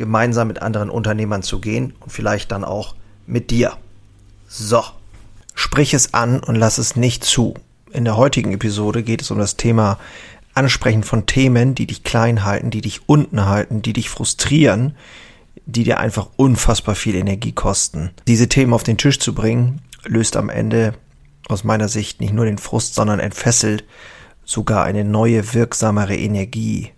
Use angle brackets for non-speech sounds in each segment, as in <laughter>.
gemeinsam mit anderen Unternehmern zu gehen und vielleicht dann auch mit dir. So, sprich es an und lass es nicht zu. In der heutigen Episode geht es um das Thema Ansprechen von Themen, die dich klein halten, die dich unten halten, die dich frustrieren, die dir einfach unfassbar viel Energie kosten. Diese Themen auf den Tisch zu bringen, löst am Ende aus meiner Sicht nicht nur den Frust, sondern entfesselt sogar eine neue, wirksamere Energie.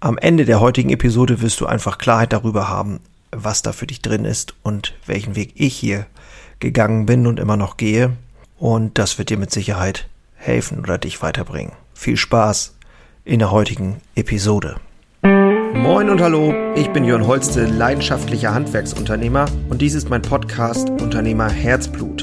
Am Ende der heutigen Episode wirst du einfach Klarheit darüber haben, was da für dich drin ist und welchen Weg ich hier gegangen bin und immer noch gehe. Und das wird dir mit Sicherheit helfen oder dich weiterbringen. Viel Spaß in der heutigen Episode. Moin und hallo, ich bin Jörn Holste, leidenschaftlicher Handwerksunternehmer und dies ist mein Podcast Unternehmer Herzblut.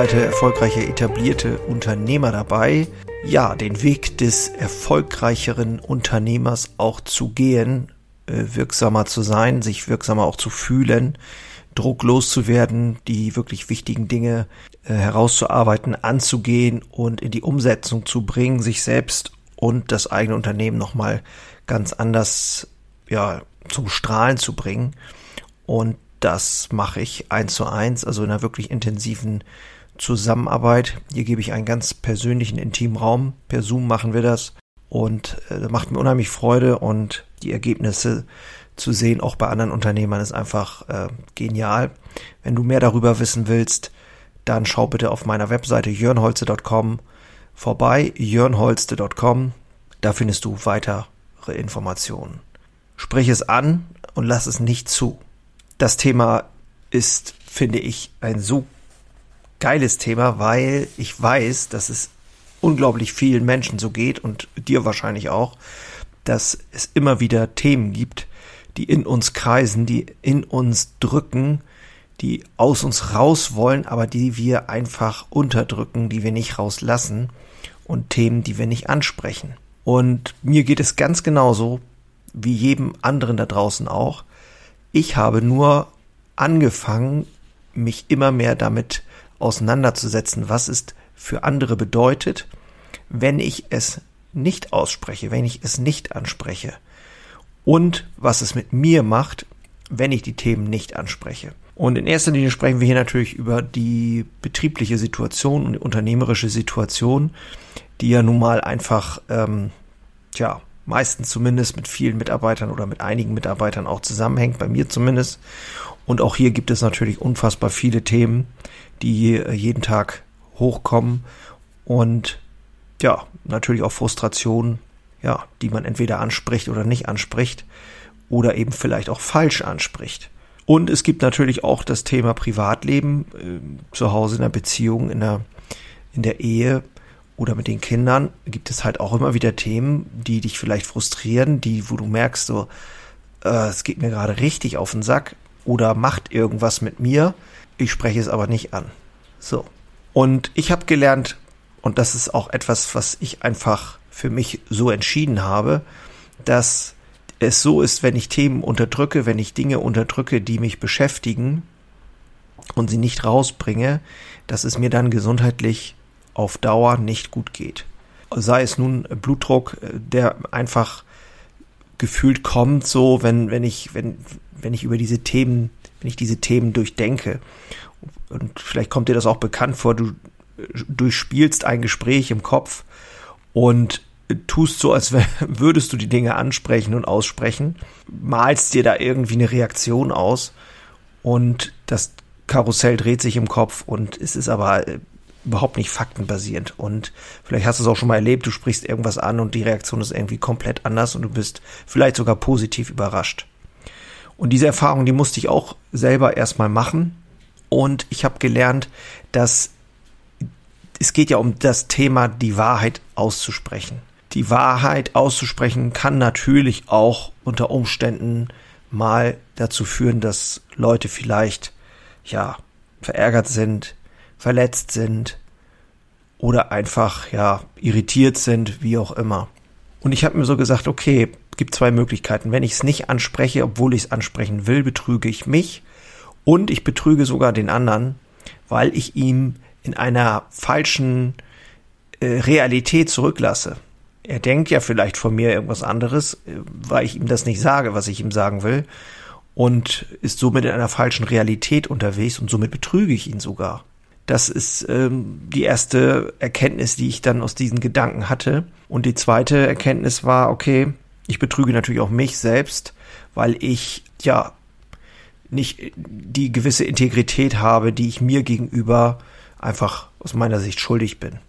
Begleite erfolgreiche etablierte Unternehmer dabei, ja, den Weg des erfolgreicheren Unternehmers auch zu gehen, äh, wirksamer zu sein, sich wirksamer auch zu fühlen, drucklos zu werden, die wirklich wichtigen Dinge äh, herauszuarbeiten, anzugehen und in die Umsetzung zu bringen, sich selbst und das eigene Unternehmen nochmal ganz anders ja, zum Strahlen zu bringen. Und das mache ich eins zu eins, also in einer wirklich intensiven Zusammenarbeit. Hier gebe ich einen ganz persönlichen, intimen Raum. Per Zoom machen wir das. Und äh, macht mir unheimlich Freude und die Ergebnisse zu sehen, auch bei anderen Unternehmern, ist einfach äh, genial. Wenn du mehr darüber wissen willst, dann schau bitte auf meiner Webseite jörnholze.com vorbei, jörnholste.com. Da findest du weitere Informationen. Sprich es an und lass es nicht zu. Das Thema ist, finde ich, ein so geiles Thema, weil ich weiß, dass es unglaublich vielen Menschen so geht und dir wahrscheinlich auch, dass es immer wieder Themen gibt, die in uns kreisen, die in uns drücken, die aus uns raus wollen, aber die wir einfach unterdrücken, die wir nicht rauslassen und Themen, die wir nicht ansprechen. Und mir geht es ganz genauso wie jedem anderen da draußen auch. Ich habe nur angefangen, mich immer mehr damit auseinanderzusetzen, was es für andere bedeutet, wenn ich es nicht ausspreche, wenn ich es nicht anspreche und was es mit mir macht, wenn ich die Themen nicht anspreche. Und in erster Linie sprechen wir hier natürlich über die betriebliche Situation und die unternehmerische Situation, die ja nun mal einfach, ähm, tja, meistens zumindest mit vielen Mitarbeitern oder mit einigen Mitarbeitern auch zusammenhängt, bei mir zumindest. Und auch hier gibt es natürlich unfassbar viele Themen, die äh, jeden Tag hochkommen und ja, natürlich auch Frustrationen, ja, die man entweder anspricht oder nicht anspricht oder eben vielleicht auch falsch anspricht. Und es gibt natürlich auch das Thema Privatleben, äh, zu Hause in der Beziehung, in der, in der Ehe oder mit den Kindern gibt es halt auch immer wieder Themen, die dich vielleicht frustrieren, die, wo du merkst, so, äh, es geht mir gerade richtig auf den Sack oder macht irgendwas mit mir ich spreche es aber nicht an. So. Und ich habe gelernt, und das ist auch etwas, was ich einfach für mich so entschieden habe, dass es so ist, wenn ich Themen unterdrücke, wenn ich Dinge unterdrücke, die mich beschäftigen und sie nicht rausbringe, dass es mir dann gesundheitlich auf Dauer nicht gut geht. Sei es nun Blutdruck, der einfach gefühlt kommt, so wenn, wenn ich, wenn, wenn ich über diese Themen wenn ich diese Themen durchdenke. Und vielleicht kommt dir das auch bekannt vor, du durchspielst ein Gespräch im Kopf und tust so, als <laughs> würdest du die Dinge ansprechen und aussprechen, malst dir da irgendwie eine Reaktion aus und das Karussell dreht sich im Kopf und es ist aber äh, überhaupt nicht faktenbasierend. Und vielleicht hast du es auch schon mal erlebt, du sprichst irgendwas an und die Reaktion ist irgendwie komplett anders und du bist vielleicht sogar positiv überrascht. Und diese Erfahrung, die musste ich auch selber erstmal machen. Und ich habe gelernt, dass es geht ja um das Thema, die Wahrheit auszusprechen. Die Wahrheit auszusprechen kann natürlich auch unter Umständen mal dazu führen, dass Leute vielleicht, ja, verärgert sind, verletzt sind oder einfach, ja, irritiert sind, wie auch immer. Und ich habe mir so gesagt, okay, gibt zwei Möglichkeiten. Wenn ich es nicht anspreche, obwohl ich es ansprechen will, betrüge ich mich und ich betrüge sogar den anderen, weil ich ihm in einer falschen äh, Realität zurücklasse. Er denkt ja vielleicht von mir irgendwas anderes, äh, weil ich ihm das nicht sage, was ich ihm sagen will, und ist somit in einer falschen Realität unterwegs und somit betrüge ich ihn sogar. Das ist ähm, die erste Erkenntnis, die ich dann aus diesen Gedanken hatte. Und die zweite Erkenntnis war, okay, ich betrüge natürlich auch mich selbst, weil ich ja nicht die gewisse Integrität habe, die ich mir gegenüber einfach aus meiner Sicht schuldig bin,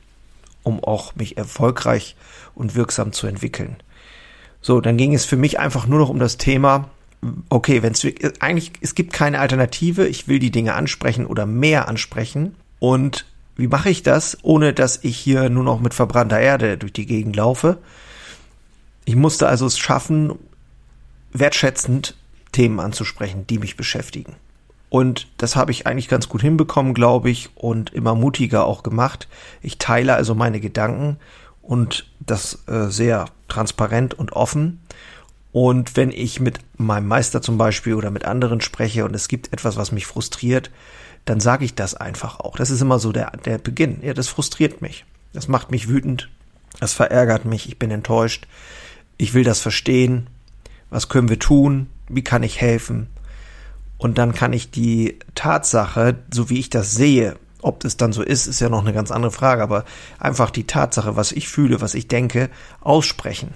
um auch mich erfolgreich und wirksam zu entwickeln. So, dann ging es für mich einfach nur noch um das Thema, okay, wenn es eigentlich, es gibt keine Alternative, ich will die Dinge ansprechen oder mehr ansprechen und wie mache ich das, ohne dass ich hier nur noch mit verbrannter Erde durch die Gegend laufe? Ich musste also es schaffen, wertschätzend Themen anzusprechen, die mich beschäftigen. Und das habe ich eigentlich ganz gut hinbekommen, glaube ich, und immer mutiger auch gemacht. Ich teile also meine Gedanken und das äh, sehr transparent und offen. Und wenn ich mit meinem Meister zum Beispiel oder mit anderen spreche und es gibt etwas, was mich frustriert, dann sage ich das einfach auch. Das ist immer so der, der Beginn. Ja, das frustriert mich. Das macht mich wütend. Das verärgert mich. Ich bin enttäuscht. Ich will das verstehen. Was können wir tun? Wie kann ich helfen? Und dann kann ich die Tatsache, so wie ich das sehe, ob das dann so ist, ist ja noch eine ganz andere Frage, aber einfach die Tatsache, was ich fühle, was ich denke, aussprechen.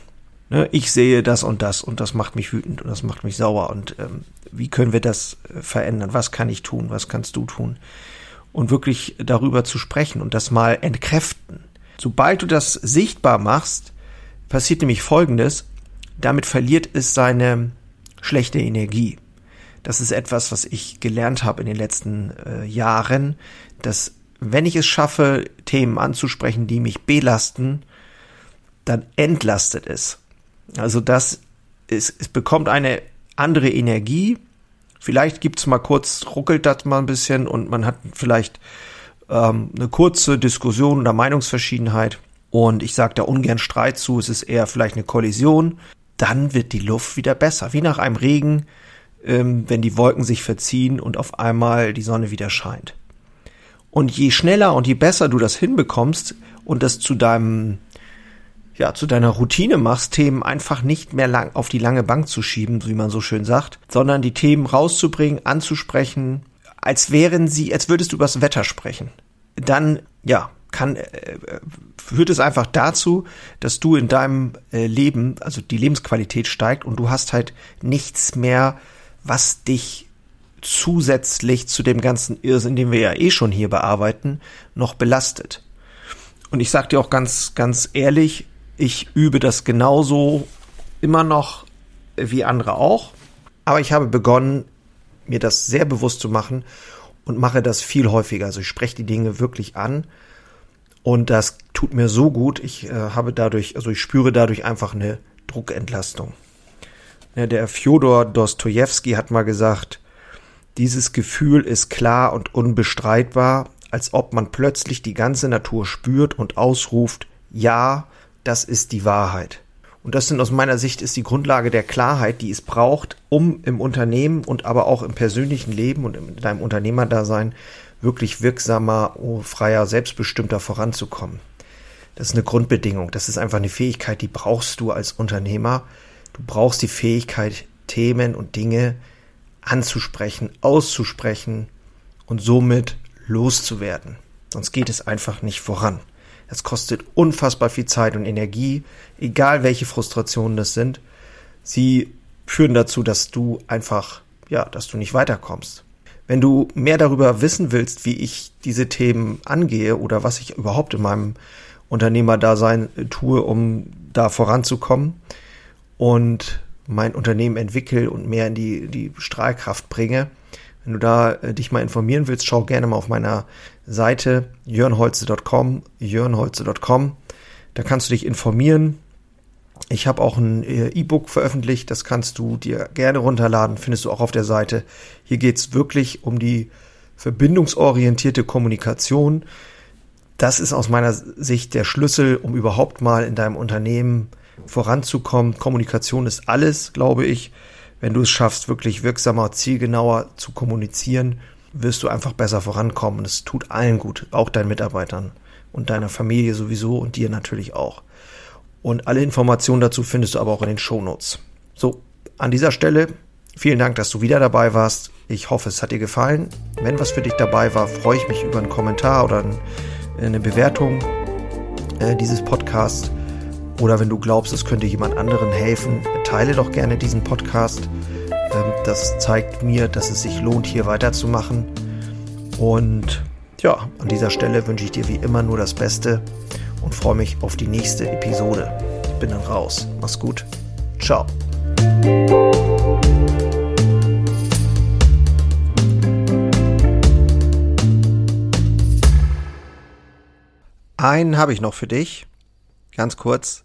Ne, ich sehe das und das und das macht mich wütend und das macht mich sauer und ähm, wie können wir das äh, verändern? Was kann ich tun? Was kannst du tun? Und wirklich darüber zu sprechen und das mal entkräften. Sobald du das sichtbar machst, passiert nämlich Folgendes. Damit verliert es seine schlechte Energie. Das ist etwas, was ich gelernt habe in den letzten äh, Jahren, dass wenn ich es schaffe, Themen anzusprechen, die mich belasten, dann entlastet es. Also das ist, es bekommt eine andere Energie. Vielleicht gibt's mal kurz, ruckelt das mal ein bisschen und man hat vielleicht ähm, eine kurze Diskussion oder Meinungsverschiedenheit. Und ich sage da ungern Streit zu, es ist eher vielleicht eine Kollision. Dann wird die Luft wieder besser, wie nach einem Regen, ähm, wenn die Wolken sich verziehen und auf einmal die Sonne wieder scheint. Und je schneller und je besser du das hinbekommst und das zu deinem ja, zu deiner Routine machst, Themen einfach nicht mehr lang auf die lange Bank zu schieben, wie man so schön sagt, sondern die Themen rauszubringen, anzusprechen, als wären sie, als würdest du über das Wetter sprechen. Dann, ja, kann, äh, führt es einfach dazu, dass du in deinem äh, Leben, also die Lebensqualität steigt und du hast halt nichts mehr, was dich zusätzlich zu dem ganzen Irrsinn, den wir ja eh schon hier bearbeiten, noch belastet. Und ich sag dir auch ganz, ganz ehrlich, ich übe das genauso immer noch wie andere auch. Aber ich habe begonnen, mir das sehr bewusst zu machen und mache das viel häufiger. Also ich spreche die Dinge wirklich an und das tut mir so gut. Ich äh, habe dadurch, also ich spüre dadurch einfach eine Druckentlastung. Ja, der Fjodor Dostojewski hat mal gesagt, dieses Gefühl ist klar und unbestreitbar, als ob man plötzlich die ganze Natur spürt und ausruft, ja, das ist die Wahrheit. Und das sind aus meiner Sicht ist die Grundlage der Klarheit, die es braucht, um im Unternehmen und aber auch im persönlichen Leben und in deinem Unternehmerdasein wirklich wirksamer, oh, freier, selbstbestimmter voranzukommen. Das ist eine Grundbedingung. Das ist einfach eine Fähigkeit, die brauchst du als Unternehmer. Du brauchst die Fähigkeit, Themen und Dinge anzusprechen, auszusprechen und somit loszuwerden. Sonst geht es einfach nicht voran. Es kostet unfassbar viel Zeit und Energie, egal welche Frustrationen das sind. Sie führen dazu, dass du einfach, ja, dass du nicht weiterkommst. Wenn du mehr darüber wissen willst, wie ich diese Themen angehe oder was ich überhaupt in meinem Unternehmerdasein tue, um da voranzukommen und mein Unternehmen entwickle und mehr in die, die Strahlkraft bringe, wenn du da äh, dich mal informieren willst, schau gerne mal auf meiner Seite jörnholze.com, jörnholze.com. Da kannst du dich informieren. Ich habe auch ein äh, E-Book veröffentlicht, das kannst du dir gerne runterladen, findest du auch auf der Seite. Hier geht's wirklich um die verbindungsorientierte Kommunikation. Das ist aus meiner Sicht der Schlüssel, um überhaupt mal in deinem Unternehmen voranzukommen. Kommunikation ist alles, glaube ich. Wenn du es schaffst, wirklich wirksamer, zielgenauer zu kommunizieren, wirst du einfach besser vorankommen. Und es tut allen gut, auch deinen Mitarbeitern und deiner Familie sowieso und dir natürlich auch. Und alle Informationen dazu findest du aber auch in den Shownotes. So, an dieser Stelle vielen Dank, dass du wieder dabei warst. Ich hoffe, es hat dir gefallen. Wenn was für dich dabei war, freue ich mich über einen Kommentar oder eine Bewertung äh, dieses Podcasts. Oder wenn du glaubst, es könnte jemand anderen helfen, teile doch gerne diesen Podcast. Ähm, das zeigt mir, dass es sich lohnt, hier weiterzumachen. Und ja, an dieser Stelle wünsche ich dir wie immer nur das Beste und freue mich auf die nächste Episode. Ich bin dann raus. Mach's gut. Ciao. Einen habe ich noch für dich. Ganz kurz